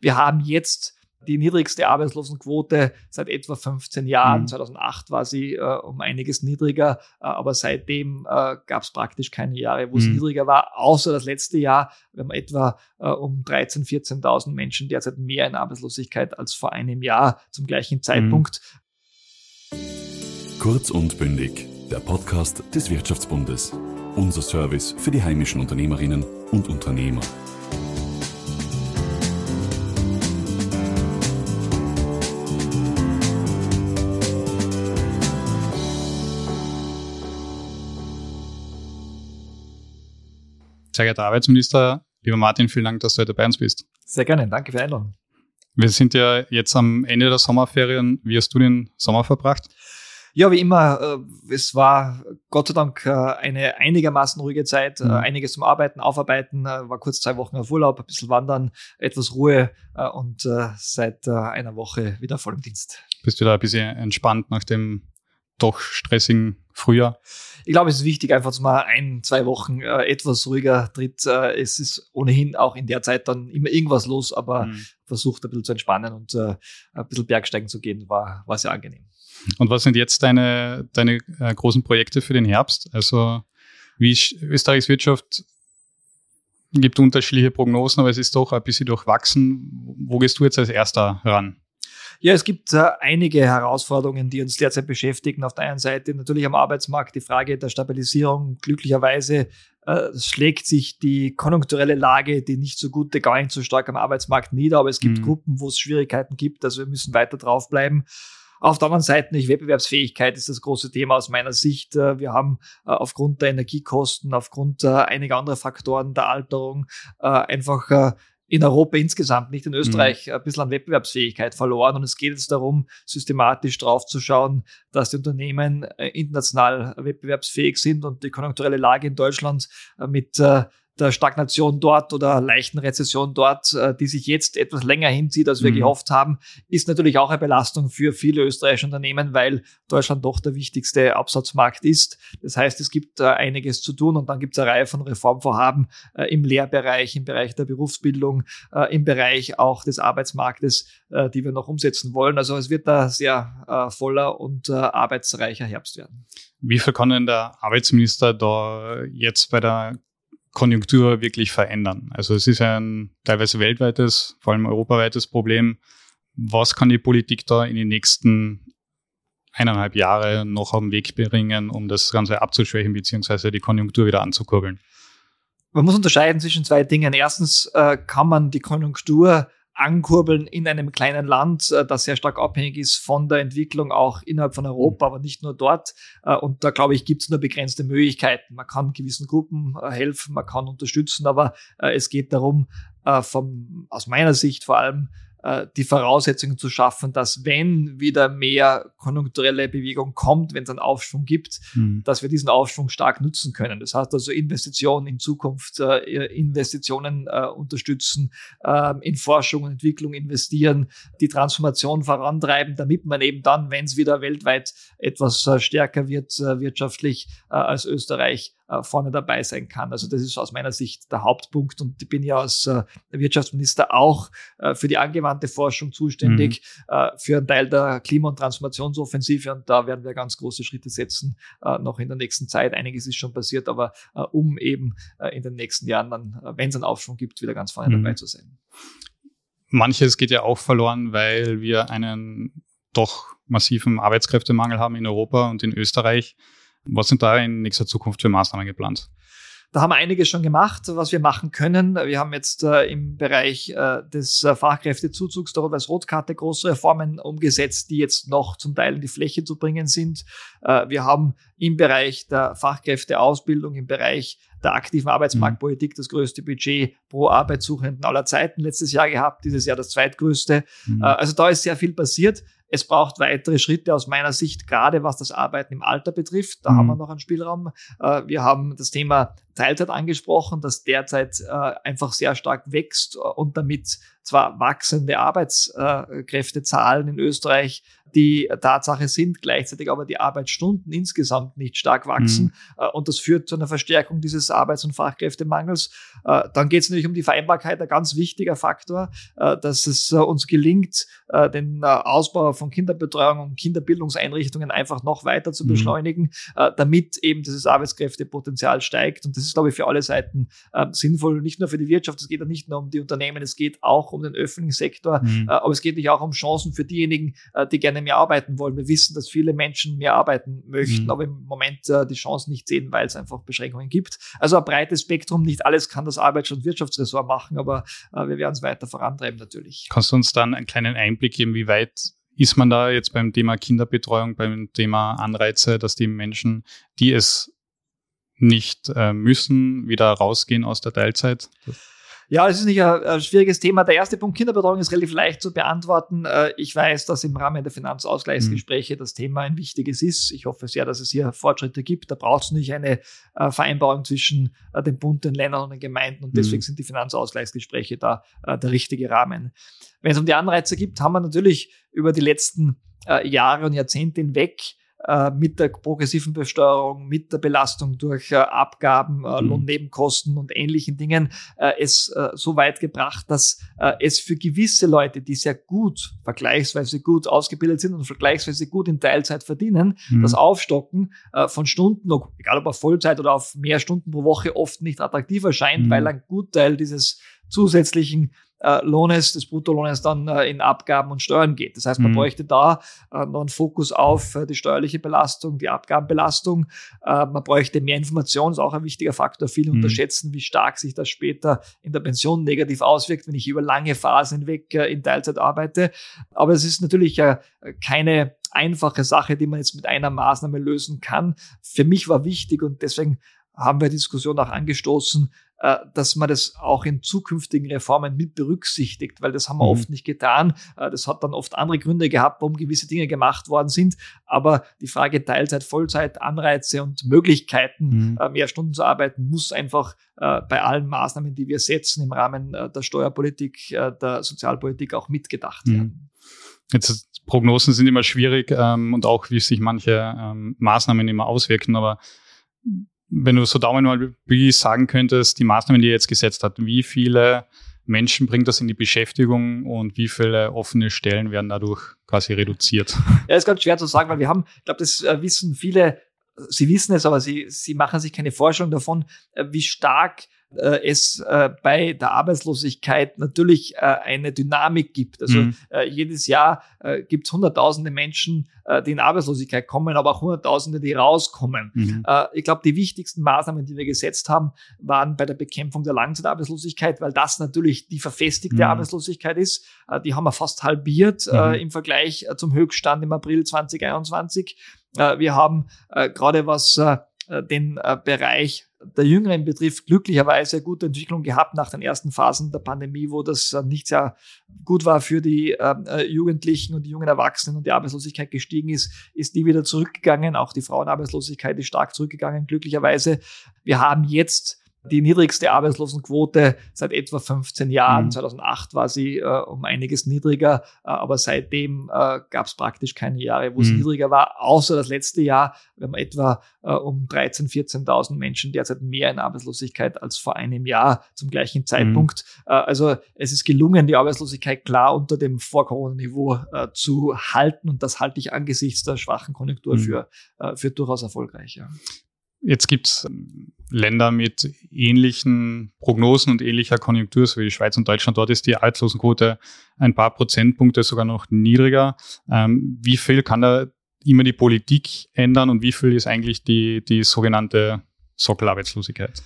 Wir haben jetzt die niedrigste Arbeitslosenquote seit etwa 15 Jahren. Mhm. 2008 war sie äh, um einiges niedriger, äh, aber seitdem äh, gab es praktisch keine Jahre, wo mhm. sie niedriger war, außer das letzte Jahr. Wir haben etwa äh, um 13.000, 14.000 Menschen derzeit mehr in Arbeitslosigkeit als vor einem Jahr zum gleichen Zeitpunkt. Kurz und bündig, der Podcast des Wirtschaftsbundes. Unser Service für die heimischen Unternehmerinnen und Unternehmer. Sehr geehrter Arbeitsminister, lieber Martin, vielen Dank, dass du heute bei uns bist. Sehr gerne, danke für die Einladung. Wir sind ja jetzt am Ende der Sommerferien. Wie hast du den Sommer verbracht? Ja, wie immer, äh, es war Gott sei Dank äh, eine einigermaßen ruhige Zeit, äh, mhm. einiges zum Arbeiten, Aufarbeiten, war kurz zwei Wochen auf Urlaub, ein bisschen wandern, etwas Ruhe und seit einer Woche wieder voll im Dienst. Bist du da ein bisschen entspannt nach dem doch stressigen Frühjahr? Ich glaube, es ist wichtig, einfach mal ein, zwei Wochen äh, etwas ruhiger tritt. Äh, es ist ohnehin auch in der Zeit dann immer irgendwas los, aber mhm. versucht ein bisschen zu entspannen und äh, ein bisschen Bergsteigen zu gehen, war, war sehr angenehm. Und was sind jetzt deine, deine äh, großen Projekte für den Herbst? Also wie Österreichs Wirtschaft gibt unterschiedliche Prognosen, aber es ist doch ein bisschen durchwachsen. Wo gehst du jetzt als erster ran? Ja, es gibt äh, einige Herausforderungen, die uns derzeit beschäftigen. Auf der einen Seite natürlich am Arbeitsmarkt die Frage der Stabilisierung. Glücklicherweise äh, schlägt sich die konjunkturelle Lage, die nicht so gute, gar nicht so stark am Arbeitsmarkt nieder, aber es gibt mhm. Gruppen, wo es Schwierigkeiten gibt. Also wir müssen weiter draufbleiben. Auf der anderen Seite nicht Wettbewerbsfähigkeit ist das große Thema aus meiner Sicht. Äh, wir haben äh, aufgrund der Energiekosten, aufgrund äh, einiger anderer Faktoren der Alterung einfach in Europa insgesamt, nicht in Österreich, mhm. ein bisschen an Wettbewerbsfähigkeit verloren. Und es geht jetzt darum, systematisch draufzuschauen, dass die Unternehmen international wettbewerbsfähig sind und die konjunkturelle Lage in Deutschland mit der Stagnation dort oder leichten Rezession dort, äh, die sich jetzt etwas länger hinzieht, als wir mhm. gehofft haben, ist natürlich auch eine Belastung für viele österreichische Unternehmen, weil Deutschland doch der wichtigste Absatzmarkt ist. Das heißt, es gibt äh, einiges zu tun und dann gibt es eine Reihe von Reformvorhaben äh, im Lehrbereich, im Bereich der Berufsbildung, im Bereich auch des Arbeitsmarktes, die wir noch umsetzen wollen. Also es wird da sehr voller und arbeitsreicher Herbst werden. Wie viel kann denn der Arbeitsminister da jetzt bei der Konjunktur wirklich verändern. Also es ist ein teilweise weltweites, vor allem europaweites Problem. Was kann die Politik da in den nächsten eineinhalb Jahre noch auf den Weg bringen, um das Ganze abzuschwächen bzw. die Konjunktur wieder anzukurbeln? Man muss unterscheiden zwischen zwei Dingen. Erstens äh, kann man die Konjunktur ankurbeln in einem kleinen Land, äh, das sehr stark abhängig ist von der Entwicklung auch innerhalb von Europa, aber nicht nur dort. Äh, und da glaube ich, gibt es nur begrenzte Möglichkeiten. Man kann gewissen Gruppen äh, helfen, man kann unterstützen, aber es geht darum, vom, aus meiner Sicht vor allem die Voraussetzungen zu schaffen, dass wenn wieder mehr konjunkturelle Bewegung kommt, wenn es einen Aufschwung gibt, mhm. dass wir diesen Aufschwung stark nutzen können. Das heißt also Investitionen in Zukunft, äh, Investitionen äh, unterstützen, äh, in Forschung und Entwicklung investieren, die Transformation vorantreiben, damit man eben dann, wenn es wieder weltweit etwas äh, stärker wird äh, wirtschaftlich als Österreich, äh, vorne dabei sein kann. Also das ist aus meiner Sicht der Hauptpunkt und ich bin ja als äh, Wirtschaftsminister auch äh, für die angewandte Forschung zuständig, mhm. für einen Teil der Klima- und Transformationsoffensive und da werden wir ganz große Schritte setzen, noch in der nächsten Zeit. Einiges ist schon passiert, aber um eben in den nächsten Jahren dann, wenn es einen Aufschwung gibt, wieder ganz vorne mhm. dabei zu sein. Manches geht ja auch verloren, weil wir einen doch massiven Arbeitskräftemangel haben in Europa und in Österreich. Was sind da in nächster Zukunft für Maßnahmen geplant? Da haben wir einiges schon gemacht, was wir machen können. Wir haben jetzt äh, im Bereich äh, des äh, Fachkräftezuzugs der Rot-Weiß-Rotkarte große Reformen umgesetzt, die jetzt noch zum Teil in die Fläche zu bringen sind. Äh, wir haben im Bereich der Fachkräfteausbildung, im Bereich der aktiven Arbeitsmarktpolitik das größte Budget pro Arbeitssuchenden aller Zeiten letztes Jahr gehabt, dieses Jahr das zweitgrößte. Mhm. Äh, also da ist sehr viel passiert. Es braucht weitere Schritte aus meiner Sicht, gerade was das Arbeiten im Alter betrifft. Da mhm. haben wir noch einen Spielraum. Äh, wir haben das Thema Teilzeit angesprochen, das derzeit äh, einfach sehr stark wächst und damit zwar wachsende Arbeitskräftezahlen in Österreich die Tatsache sind, gleichzeitig aber die Arbeitsstunden insgesamt nicht stark wachsen mhm. Äh, und das führt zu einer Verstärkung dieses Arbeits- und Fachkräftemangels. Äh, dann geht es natürlich um die Vereinbarkeit, ein ganz wichtiger Faktor, äh, dass es uns gelingt, den Ausbau von Kinderbetreuung und Kinderbildungseinrichtungen einfach noch weiter zu mhm. beschleunigen, damit eben dieses Arbeitskräftepotenzial steigt. Und das ist, glaube ich, für alle Seiten sinnvoll, nicht nur für die Wirtschaft, es geht ja nicht nur um die Unternehmen, es geht auch um den öffentlichen Sektor, mhm. aber es geht nicht auch um Chancen für diejenigen, die gerne mehr arbeiten wollen. Wir wissen, dass viele Menschen mehr arbeiten möchten, mhm. aber im Moment äh, die Chance nicht sehen, weil es einfach Beschränkungen gibt. Also ein breites Spektrum, nicht alles kann das Arbeits- und Wirtschaftsressort machen, aber äh, wir werden es weiter vorantreiben natürlich. Kannst du uns dann einen kleinen Einblick geben, wie weit ist man da jetzt beim Thema Kinderbetreuung, beim Thema Anreize, dass die Menschen, die es nicht äh, müssen, wieder rausgehen aus der Teilzeit? Ja, es ist nicht ein, schwieriges Thema. Der erste Punkt Kinderbetreuung ist relativ leicht zu beantworten. Äh, ich weiß, dass im Rahmen der Finanzausgleichsgespräche mhm. das Thema ein wichtiges ist. Ich hoffe sehr, dass es hier Fortschritte gibt. Da braucht es nicht eine äh, Vereinbarung zwischen äh, dem Bund, den Ländern und den Gemeinden und deswegen mhm. sind die Finanzausgleichsgespräche da der richtige Rahmen. Wenn es um die Anreize geht, haben wir natürlich über die letzten Jahre und Jahrzehnte hinweg äh, mit der progressiven Besteuerung, mit der Belastung durch äh, Abgaben, äh, mhm. Lohnnebenkosten und ähnlichen Dingen äh, es äh, so weit gebracht, dass es für gewisse Leute, die sehr gut, vergleichsweise gut ausgebildet sind und vergleichsweise gut in Teilzeit verdienen, mhm. das Aufstocken von Stunden, egal ob auf Vollzeit oder auf mehr Stunden pro Woche, oft nicht attraktiv erscheint, mhm. weil ein Gutteil dieses zusätzlichen äh, Lohnes, des Bruttolohnes dann äh, in Abgaben und Steuern geht. Das heißt, man mhm. bräuchte da äh, noch einen Fokus auf äh, die steuerliche Belastung, die Abgabenbelastung. Äh, man bräuchte mehr Information, ist auch ein wichtiger Faktor. Viele mhm. unterschätzen, wie stark sich das später in der Pension negativ auswirkt, wenn ich über lange Phasen hinweg äh, in Teilzeit arbeite. Aber es ist natürlich äh, keine einfache Sache, die man jetzt mit einer Maßnahme lösen kann. Für mich war wichtig und deswegen haben wir die Diskussion auch angestoßen, dass man das auch in zukünftigen Reformen mit berücksichtigt, weil das haben wir mhm. oft nicht getan. Äh, das hat dann oft andere Gründe gehabt, warum gewisse Dinge gemacht worden sind. Aber die Frage Teilzeit, Vollzeit, Anreize und Möglichkeiten, mhm. Äh, mehr Stunden zu arbeiten, muss einfach bei allen Maßnahmen, die wir setzen im Rahmen der Steuerpolitik, der Sozialpolitik auch mitgedacht mhm. werden. Jetzt Prognosen sind immer schwierig ähm, und auch wie sich manche ähm, Maßnahmen immer auswirken, aber wenn du so Daumen mal wie sagen könntest, die Maßnahmen, die ihr jetzt gesetzt hat, wie viele Menschen bringt das in die Beschäftigung und wie viele offene Stellen werden dadurch quasi reduziert? Ja, ist ganz schwer zu sagen, weil wir haben, ich glaube, das äh, wissen viele, sie wissen es, aber sie, sie machen sich keine Vorstellung davon, äh, wie stark äh, es äh, bei der Arbeitslosigkeit natürlich äh, eine Dynamik gibt. Also mhm. Äh, jedes Jahr äh, gibt es hunderttausende Menschen, äh, die in Arbeitslosigkeit kommen, aber auch hunderttausende, die rauskommen. Mhm. ich glaube, die wichtigsten Maßnahmen, die wir gesetzt haben, waren bei der Bekämpfung der Langzeitarbeitslosigkeit, weil das natürlich die verfestigte mhm. Arbeitslosigkeit ist. die haben wir fast halbiert mhm. im Vergleich zum Höchststand im April 2021. wir haben gerade was den Bereich der Jüngeren betrifft, glücklicherweise gute Entwicklung gehabt nach den ersten Phasen der Pandemie, wo das äh, nicht sehr gut war für die ähm, äh, Jugendlichen und die jungen Erwachsenen und die Arbeitslosigkeit gestiegen ist, ist die wieder zurückgegangen. Auch die Frauenarbeitslosigkeit ist stark zurückgegangen, glücklicherweise. Wir haben jetzt die niedrigste Arbeitslosenquote seit etwa 15 Jahren. Mhm. 2008 war sie äh, um einiges niedriger, äh, aber seitdem äh, gab es praktisch keine Jahre, wo mhm. es niedriger war, außer das letzte Jahr. Wir haben etwa äh, um 13.000, 14.000 Menschen derzeit mehr in Arbeitslosigkeit als vor einem Jahr zum gleichen Zeitpunkt. Mhm. Also es ist gelungen, die Arbeitslosigkeit klar unter dem Vor-Corona-Niveau äh, zu halten und das halte ich angesichts der schwachen Konjunktur mhm. für, für durchaus erfolgreich. Ja. Jetzt gibt's ähm, Länder mit ähnlichen Prognosen und ähnlicher Konjunktur, so wie die Schweiz und Deutschland. Dort ist die Arbeitslosenquote ein paar Prozentpunkte sogar noch niedriger. Ähm, wie viel kann da immer die Politik ändern und wie viel ist eigentlich die, die sogenannte Sockelarbeitslosigkeit?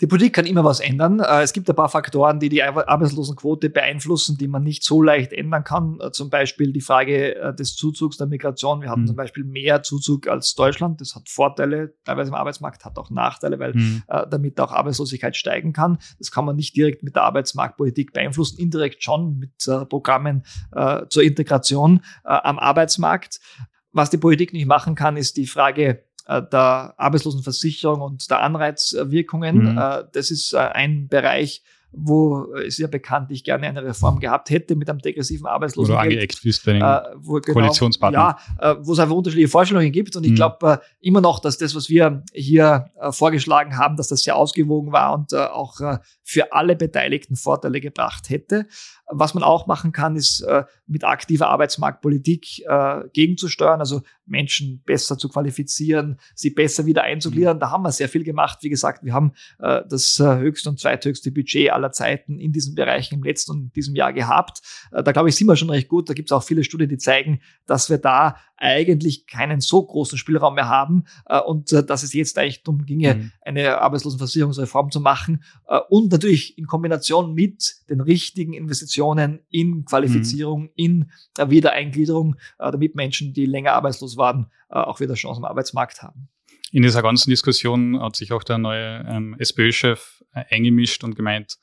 Die Politik kann immer was ändern. Äh, es gibt ein paar Faktoren, die die Arbeitslosenquote beeinflussen, die man nicht so leicht ändern kann. Äh, zum Beispiel die Frage äh, des Zuzugs der Migration. Wir hatten mhm. zum Beispiel mehr Zuzug als Deutschland. Das hat Vorteile, teilweise im Arbeitsmarkt, hat auch Nachteile, weil mhm. damit auch Arbeitslosigkeit steigen kann. Das kann man nicht direkt mit der Arbeitsmarktpolitik beeinflussen, indirekt schon mit Programmen zur Integration am Arbeitsmarkt. Was die Politik nicht machen kann, ist die Frage der Arbeitslosenversicherung und der Anreizwirkungen. Mhm. Äh, das ist äh, ein Bereich, wo es ja bekanntlich gerne eine Reform gehabt hätte mit einem degressiven Arbeitslosen. Wo du angeeckt bist bei den äh, wo, genau, Koalitionspartnern. Ja, äh, wo es einfach unterschiedliche Vorstellungen gibt. Und ich mhm. glaube äh, immer noch, dass das, was wir hier äh, vorgeschlagen haben, dass das sehr ausgewogen war und äh, auch äh, für alle Beteiligten Vorteile gebracht hätte. Was man auch machen kann, ist äh, mit aktiver Arbeitsmarktpolitik äh, gegenzusteuern, also Menschen besser zu qualifizieren, sie besser wieder einzugliedern. Mhm. Da haben wir sehr viel gemacht. Wie gesagt, wir haben äh, das äh, höchste und zweithöchste Budget aller Zeiten in diesen Bereichen im letzten und diesem Jahr gehabt. Äh, da glaube ich, sind wir schon recht gut. Da gibt es auch viele Studien, die zeigen, dass wir da eigentlich keinen so großen Spielraum mehr haben äh, und dass es jetzt eigentlich darum ginge, mhm. eine Arbeitslosenversicherungsreform zu machen und natürlich in Kombination mit den richtigen Investitionen in Qualifizierung, mhm. in Wiedereingliederung, äh, damit Menschen, die länger arbeitslos waren, äh, auch wieder Chancen am Arbeitsmarkt haben. In dieser ganzen Diskussion hat sich auch der neue ähm, SPÖ-Chef äh, eingemischt und gemeint,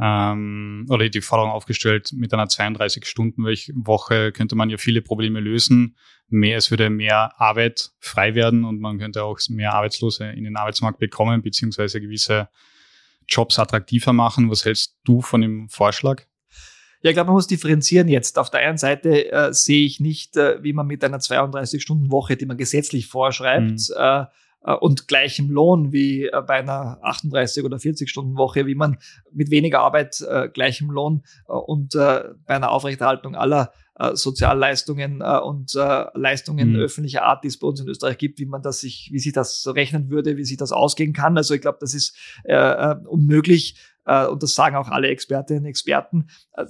ähm, oder die Forderung aufgestellt, mit einer 32-Stunden-Woche könnte man ja viele Probleme lösen. Mehr, es würde mehr Arbeit frei werden und man könnte auch mehr Arbeitslose in den Arbeitsmarkt bekommen, beziehungsweise gewisse Jobs attraktiver machen. Was hältst du von dem Vorschlag? Ja, ich glaube, man muss differenzieren jetzt. Auf der einen Seite äh, sehe ich nicht, äh, wie man mit einer 32-Stunden-Woche, die man gesetzlich vorschreibt, mhm. äh, äh, und gleichem Lohn wie äh, bei einer 38 oder 40 Stunden Woche, wie man mit weniger Arbeit äh, gleichem Lohn äh, und äh, bei einer Aufrechterhaltung aller äh, Sozialleistungen und Leistungen mhm. öffentlicher Art, die es bei uns in Österreich gibt, wie man das sich, wie sich das rechnen würde, wie sich das ausgehen kann. Also ich glaube, das ist unmöglich und das sagen auch alle Expertinnen und Experten.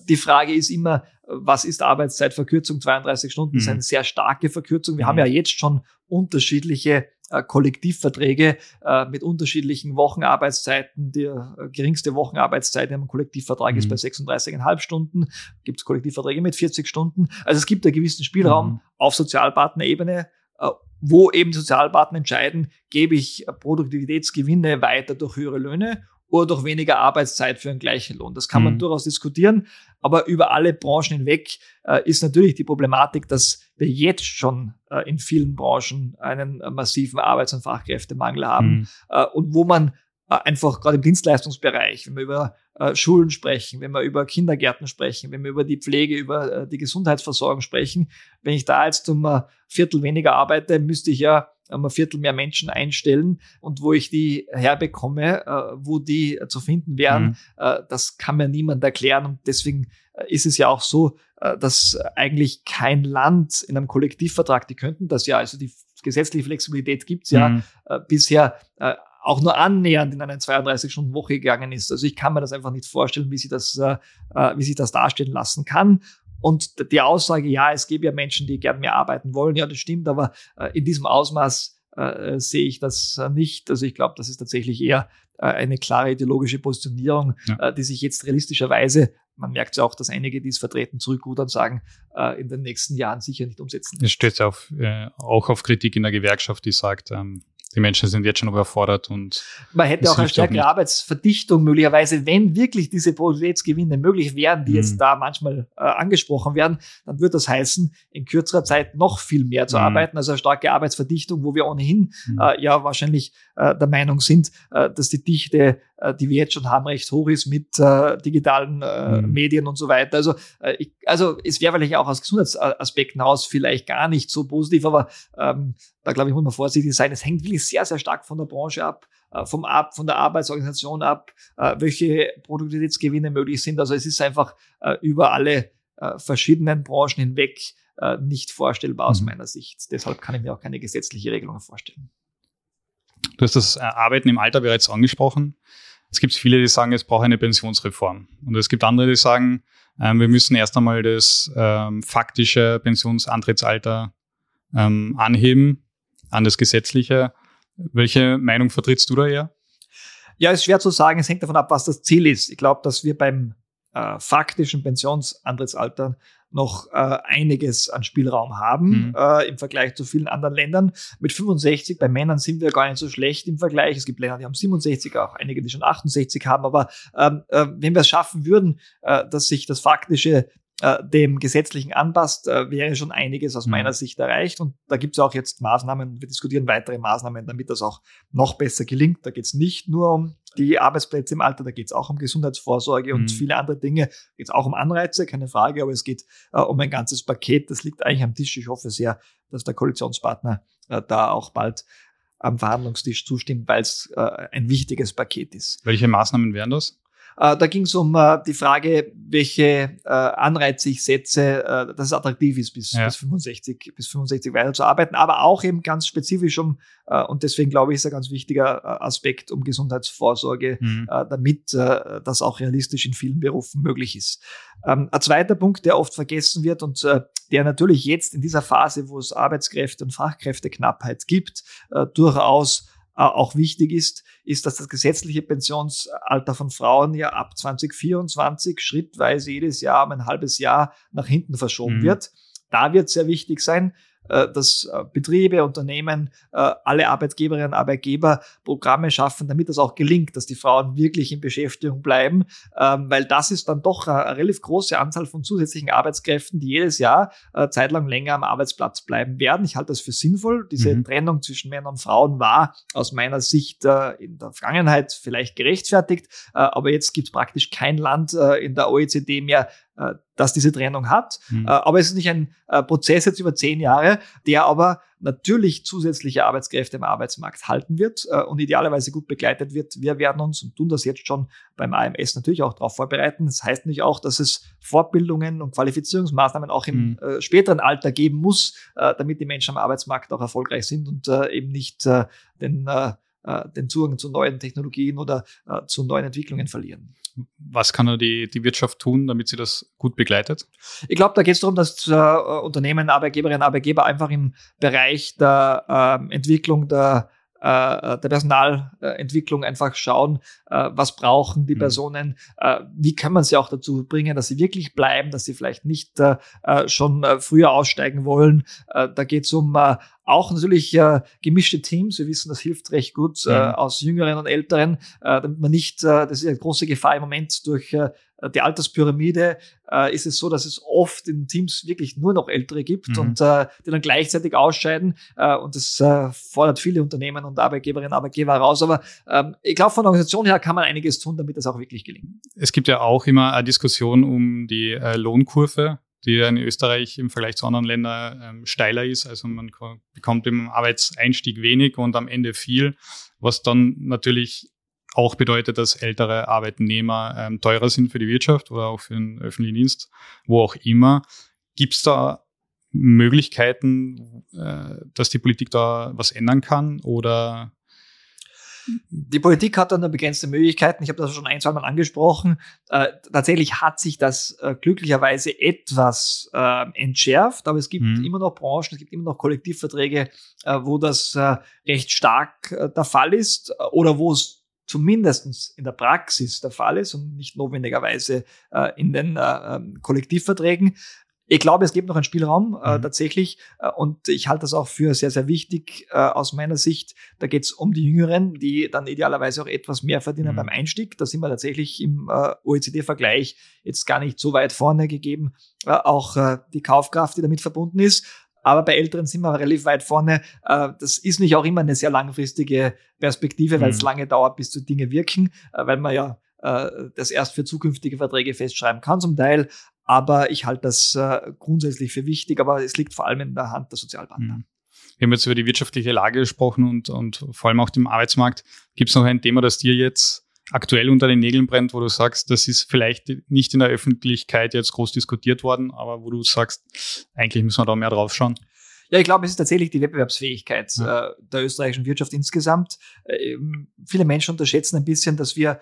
Die Frage ist immer, was ist Arbeitszeitverkürzung? 32 Stunden mhm. ist eine sehr starke Verkürzung. Wir mhm. haben ja jetzt schon unterschiedliche äh, Kollektivverträge äh, mit unterschiedlichen Wochenarbeitszeiten. Die äh, geringste Wochenarbeitszeit im Kollektivvertrag mhm. ist bei 36,5 Stunden. Gibt es Kollektivverträge mit 40 Stunden. Also es gibt einen gewissen Spielraum mhm. auf Sozialpartnerebene, äh, wo eben die Sozialpartner entscheiden, gebe ich Produktivitätsgewinne weiter durch höhere Löhne oder durch weniger Arbeitszeit für einen gleichen Lohn. Das kann man mhm. durchaus diskutieren, aber über alle Branchen hinweg äh, ist natürlich die Problematik, dass wir jetzt schon äh, in vielen Branchen einen äh, massiven Arbeits- und Fachkräftemangel haben mhm. Äh, und wo man äh, einfach gerade im Dienstleistungsbereich, wenn wir über äh, Schulen sprechen, wenn wir über Kindergärten sprechen, wenn wir über die Pflege, über die Gesundheitsversorgung sprechen, wenn ich da jetzt um Viertel weniger arbeite, müsste ich ja um ein Viertel mehr Menschen einstellen und wo ich die herbekomme, äh, wo die zu finden wären, mhm. äh, das kann mir niemand erklären und deswegen äh, ist es ja auch so, dass eigentlich kein Land in einem Kollektivvertrag, die könnten das ja, also die gesetzliche Flexibilität gibt's ja mhm. Bisher auch nur annähernd in eine 32-Stunden-Woche gegangen ist. Also ich kann mir das einfach nicht vorstellen, wie sie das, äh, wie sich das darstellen lassen kann. Und die Aussage, ja, es gäbe ja Menschen, die gern mehr arbeiten wollen, ja, das stimmt, aber äh, in diesem Ausmaß äh, sehe ich das äh, nicht. Also ich glaube, das ist tatsächlich eher äh, eine klare ideologische Positionierung, ja. Äh, die sich jetzt realistischerweise, man merkt ja auch, dass einige, die es vertreten, zurückrudern sagen, äh, in den nächsten Jahren sicher nicht umsetzen. Es steht auf, auch auf Kritik in der Gewerkschaft, die sagt, ähm, die Menschen sind jetzt schon überfordert und man hätte auch eine stärkere Arbeitsverdichtung möglicherweise, wenn wirklich diese Produktivitätsgewinne möglich wären, die mhm. jetzt da manchmal äh, angesprochen werden, dann würde das heißen, in kürzerer Zeit noch viel mehr zu mhm. arbeiten, also eine starke Arbeitsverdichtung, wo wir ohnehin mhm. äh, ja wahrscheinlich äh, der Meinung sind, äh, dass die Dichte äh, die wir jetzt schon haben, recht hoch ist mit äh, digitalen mhm. Medien und so weiter. Also, ich, also es wäre vielleicht auch aus Gesundheitsaspekten heraus vielleicht gar nicht so positiv, aber ähm, da glaube ich, muss man vorsichtig sein. Es hängt wirklich sehr, sehr stark von der Branche ab äh, vom ab, von der Arbeitsorganisation ab, äh, welche Produktivitätsgewinne möglich sind. Also es ist einfach äh, über alle verschiedenen Branchen hinweg nicht vorstellbar aus mhm. meiner Sicht. Deshalb kann ich mir auch keine gesetzliche Regelung vorstellen. Du hast das Arbeiten im Alter bereits angesprochen. Es gibt viele, die sagen, es braucht eine Pensionsreform. Und es gibt andere, die sagen, ähm, wir müssen erst einmal das ähm, faktische Pensionsantrittsalter ähm, anheben an das gesetzliche. Welche Meinung vertrittst du da eher? Ja, ist schwer zu sagen. Es hängt davon ab, was das Ziel ist. Ich glaube, dass wir beim äh, faktischen Pensionsantrittsalter noch äh, einiges an Spielraum haben mhm. äh, im Vergleich zu vielen anderen Ländern. Mit 65 bei Männern sind wir gar nicht so schlecht im Vergleich. Es gibt Länder, die haben 67, auch einige, die schon 68 haben. Aber ähm, äh, wenn wir es schaffen würden, äh, dass sich das faktische äh, dem Gesetzlichen anpasst, äh, wäre schon einiges aus mhm. meiner Sicht erreicht. Und da gibt es auch jetzt Maßnahmen, wir diskutieren weitere Maßnahmen, damit das auch noch besser gelingt. Da geht es nicht nur um die Arbeitsplätze im Alter, da geht es auch um Gesundheitsvorsorge und mhm. viele andere Dinge. Geht es auch um Anreize, keine Frage, aber es geht äh, um ein ganzes Paket. Das liegt eigentlich am Tisch. Ich hoffe sehr, dass der Koalitionspartner äh, da auch bald am Verhandlungstisch zustimmt, weil es äh, ein wichtiges Paket ist. Welche Maßnahmen wären das? Äh, da ging es um äh, die Frage, welche äh, Anreize ich setze, dass es attraktiv ist, bis, ja. bis 65, bis 65 weiterzuarbeiten, aber auch eben ganz spezifisch um, und deswegen glaube ich, ist ein ganz wichtiger Aspekt um Gesundheitsvorsorge, mhm. damit das auch realistisch in vielen Berufen möglich ist. Ähm, ein zweiter Punkt, der oft vergessen wird und der natürlich jetzt in dieser Phase, wo es Arbeitskräfte und Fachkräfteknappheit gibt, durchaus auch wichtig ist, ist, dass das gesetzliche Pensionsalter von Frauen ja ab 2024 schrittweise jedes Jahr um ein halbes Jahr nach hinten verschoben mhm. wird. Da wird sehr wichtig sein, dass äh, Betriebe, Unternehmen, äh, alle Arbeitgeberinnen und Arbeitgeber Programme schaffen, damit das auch gelingt, dass die Frauen wirklich in Beschäftigung bleiben, ähm, weil das ist dann doch eine relativ große Anzahl von zusätzlichen Arbeitskräften, die jedes Jahr zeitlang länger am Arbeitsplatz bleiben werden. Ich halte das für sinnvoll. Diese mhm. Trennung zwischen Männern und Frauen war aus meiner Sicht in der Vergangenheit vielleicht gerechtfertigt, aber jetzt gibt es praktisch kein Land in der OECD mehr, äh, dass diese Trennung hat. Mhm. Äh, aber es ist nicht ein äh, Prozess jetzt über zehn Jahre, der aber natürlich zusätzliche Arbeitskräfte im Arbeitsmarkt halten wird und idealerweise gut begleitet wird. Wir werden uns und tun das jetzt schon beim AMS natürlich auch darauf vorbereiten. Das heißt nicht auch, dass es Fortbildungen und Qualifizierungsmaßnahmen auch im mhm. späteren Alter geben muss, damit die Menschen am Arbeitsmarkt auch erfolgreich sind und eben nicht den den Zugang zu neuen Technologien oder zu neuen Entwicklungen verlieren was kann die, die Wirtschaft tun, damit sie das gut begleitet? Ich glaube, da geht es darum, dass äh, Unternehmen, Arbeitgeberinnen, Arbeitgeber einfach im Bereich der äh, Entwicklung der äh, der Personalentwicklung einfach schauen, äh, was brauchen die mhm. Personen, äh, wie kann man sie auch dazu bringen, dass sie wirklich bleiben, dass sie vielleicht nicht äh, äh, schon äh, früher aussteigen wollen. Äh, da geht es um äh, auch natürlich äh, gemischte Teams. Wir wissen, das hilft recht gut äh, aus Jüngeren und Älteren, äh, damit man nicht, äh, das ist eine große Gefahr im Moment durch äh, die Alterspyramide, äh, ist es so, dass es oft in Teams wirklich nur noch Ältere gibt mhm. und äh, die dann gleichzeitig ausscheiden. Äh, und das äh, fordert viele Unternehmen und Arbeitgeberinnen und Arbeitgeber heraus. Aber ähm, ich glaube, von der Organisation her kann man einiges tun, damit das auch wirklich gelingt. Es gibt ja auch immer eine Diskussion um die äh, Lohnkurve die in Österreich im Vergleich zu anderen Ländern ähm, steiler ist. Also man bekommt im Arbeitseinstieg wenig und am Ende viel, was dann natürlich auch bedeutet, dass ältere Arbeitnehmer ähm, teurer sind für die Wirtschaft oder auch für den öffentlichen Dienst, wo auch immer. Gibt es da Möglichkeiten, äh, dass die Politik da was ändern kann oder die Politik hat dann nur begrenzte Möglichkeiten. Ich habe das schon ein, zwei Mal angesprochen. Äh, tatsächlich hat sich das äh, glücklicherweise etwas äh, entschärft, aber es gibt mhm. immer noch Branchen, es gibt immer noch Kollektivverträge, äh, wo das äh, recht stark äh, der Fall ist oder wo es zumindest in der Praxis der Fall ist und nicht notwendigerweise in den ähm, Kollektivverträgen. Ich glaube, es gibt noch einen Spielraum äh, mhm. tatsächlich äh, und ich halte das auch für sehr, sehr wichtig äh, aus meiner Sicht. Da geht es um die Jüngeren, die dann idealerweise auch etwas mehr verdienen mhm. beim Einstieg. Da sind wir tatsächlich im äh, OECD-Vergleich jetzt gar nicht so weit vorne gegeben. Äh, auch äh, die Kaufkraft, die damit verbunden ist. Aber bei Älteren sind wir relativ weit vorne. Äh, das ist nicht auch immer eine sehr langfristige Perspektive, weil es mhm. lange dauert, bis die Dinge wirken, äh, weil man ja das erst für zukünftige Verträge festschreiben kann zum Teil. Aber ich halte das äh, grundsätzlich für wichtig, aber es liegt vor allem in der Hand der Sozialpartner. Mhm. Wir haben jetzt über die wirtschaftliche Lage gesprochen und, und vor allem auch dem Arbeitsmarkt. Gibt es noch ein Thema, das dir jetzt aktuell unter den Nägeln brennt, wo du sagst, das ist vielleicht nicht in der Öffentlichkeit jetzt groß diskutiert worden, aber wo du sagst, eigentlich müssen wir da mehr drauf schauen? Ja, ich glaube, es ist tatsächlich die Wettbewerbsfähigkeit ja. äh, der österreichischen Wirtschaft insgesamt. Äh, viele Menschen unterschätzen ein bisschen, dass wir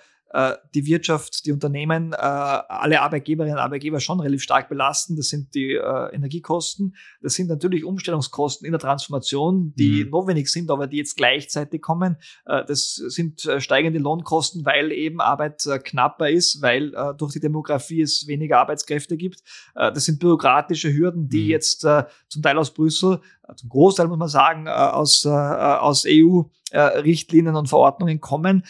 die Wirtschaft, die Unternehmen, äh, alle Arbeitgeberinnen und Arbeitgeber schon relativ stark belasten. Das sind die äh, Energiekosten. Das sind natürlich Umstellungskosten in der Transformation, die mhm. notwendig sind, aber die jetzt gleichzeitig kommen. Äh, das sind äh, steigende Lohnkosten, weil eben Arbeit äh, knapper ist, weil äh, durch die Demografie es weniger Arbeitskräfte gibt. Äh, das sind bürokratische Hürden, die mhm. jetzt äh, zum Teil aus Brüssel, äh, zum Großteil muss man sagen, äh, aus, äh, aus EU-Richtlinien und Verordnungen kommen.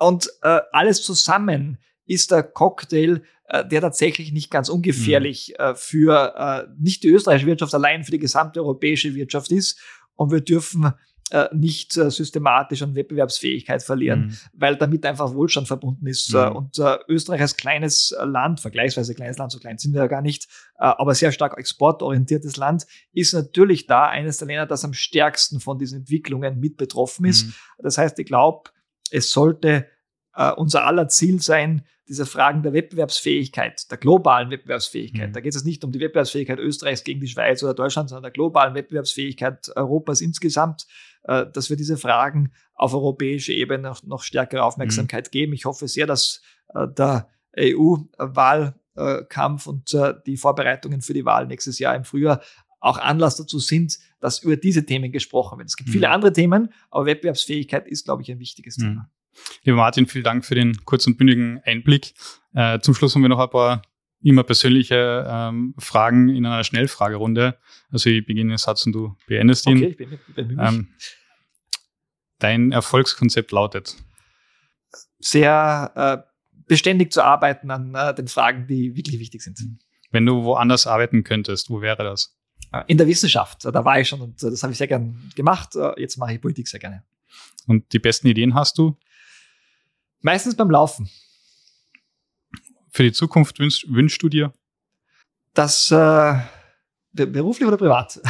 Und äh, alles zusammen ist der Cocktail, äh, der tatsächlich nicht ganz ungefährlich mhm. äh, für äh, nicht die österreichische Wirtschaft allein, für die gesamte europäische Wirtschaft ist. Und wir dürfen äh, nicht äh, systematisch an Wettbewerbsfähigkeit verlieren, mhm. weil damit einfach Wohlstand verbunden ist. Äh, mhm. Und äh, Österreich als kleines Land, vergleichsweise kleines Land, so klein sind wir ja gar nicht, äh, aber sehr stark exportorientiertes Land, ist natürlich da eines der Länder, das am stärksten von diesen Entwicklungen mit betroffen ist. Mhm. Das heißt, ich glaube, es sollte äh, unser aller Ziel sein, diese Fragen der Wettbewerbsfähigkeit, der globalen Wettbewerbsfähigkeit. Mhm. Da geht es nicht um die Wettbewerbsfähigkeit Österreichs gegen die Schweiz oder Deutschland, sondern der globalen Wettbewerbsfähigkeit Europas insgesamt, äh, dass wir diese Fragen auf europäischer Ebene noch, noch stärkere Aufmerksamkeit mhm. geben. Ich hoffe sehr, dass äh, der EU-Wahlkampf und äh, die Vorbereitungen für die Wahl nächstes Jahr im Frühjahr auch Anlass dazu sind, dass über diese Themen gesprochen wird. Es gibt mhm. viele andere Themen, aber Wettbewerbsfähigkeit ist, glaube ich, ein wichtiges mhm. Thema. Lieber Martin, vielen Dank für den kurzen und bündigen Einblick. Äh, zum Schluss haben wir noch ein paar immer persönliche ähm, Fragen in einer Schnellfragerunde. Also ich beginne den Satz und du beendest ihn. Okay, ich bin, bin ähm, dein Erfolgskonzept lautet? Sehr äh, beständig zu arbeiten an äh, den Fragen, die wirklich wichtig sind. Wenn du woanders arbeiten könntest, wo wäre das? Äh, in der Wissenschaft. Da war ich schon und äh, das habe ich sehr gern gemacht. Äh, jetzt mache ich Politik sehr gerne. Und die besten Ideen hast du? Meistens beim Laufen. Für die Zukunft wünschst, wünschst du dir? Dass äh, beruflich oder privat?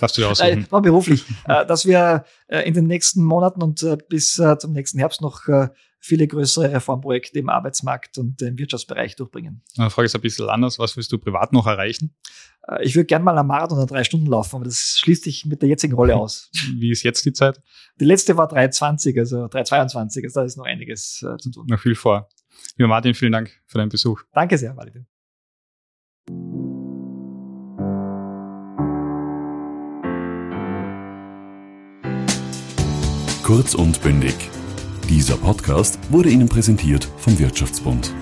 Darfst du dir aussuchen? Nein, beruflich. äh, dass wir äh, in den nächsten Monaten und äh, bis äh, zum nächsten Herbst noch äh, viele größere Reformprojekte im Arbeitsmarkt und im Wirtschaftsbereich durchbringen. Meine Frage ist ein bisschen anders. Was willst du privat noch erreichen? Äh, ich würde gerne mal am Marathon oder drei Stunden laufen, aber das schließt sich mit der jetzigen Rolle aus. Wie ist jetzt die Zeit? Die letzte war 3,20, also 3,22. Also da ist noch einiges äh, zu tun. Noch viel vor. Lieber Martin, vielen Dank für deinen Besuch. Danke sehr, Martin. Kurz und bündig. Dieser Podcast wurde Ihnen präsentiert vom Wirtschaftsbund.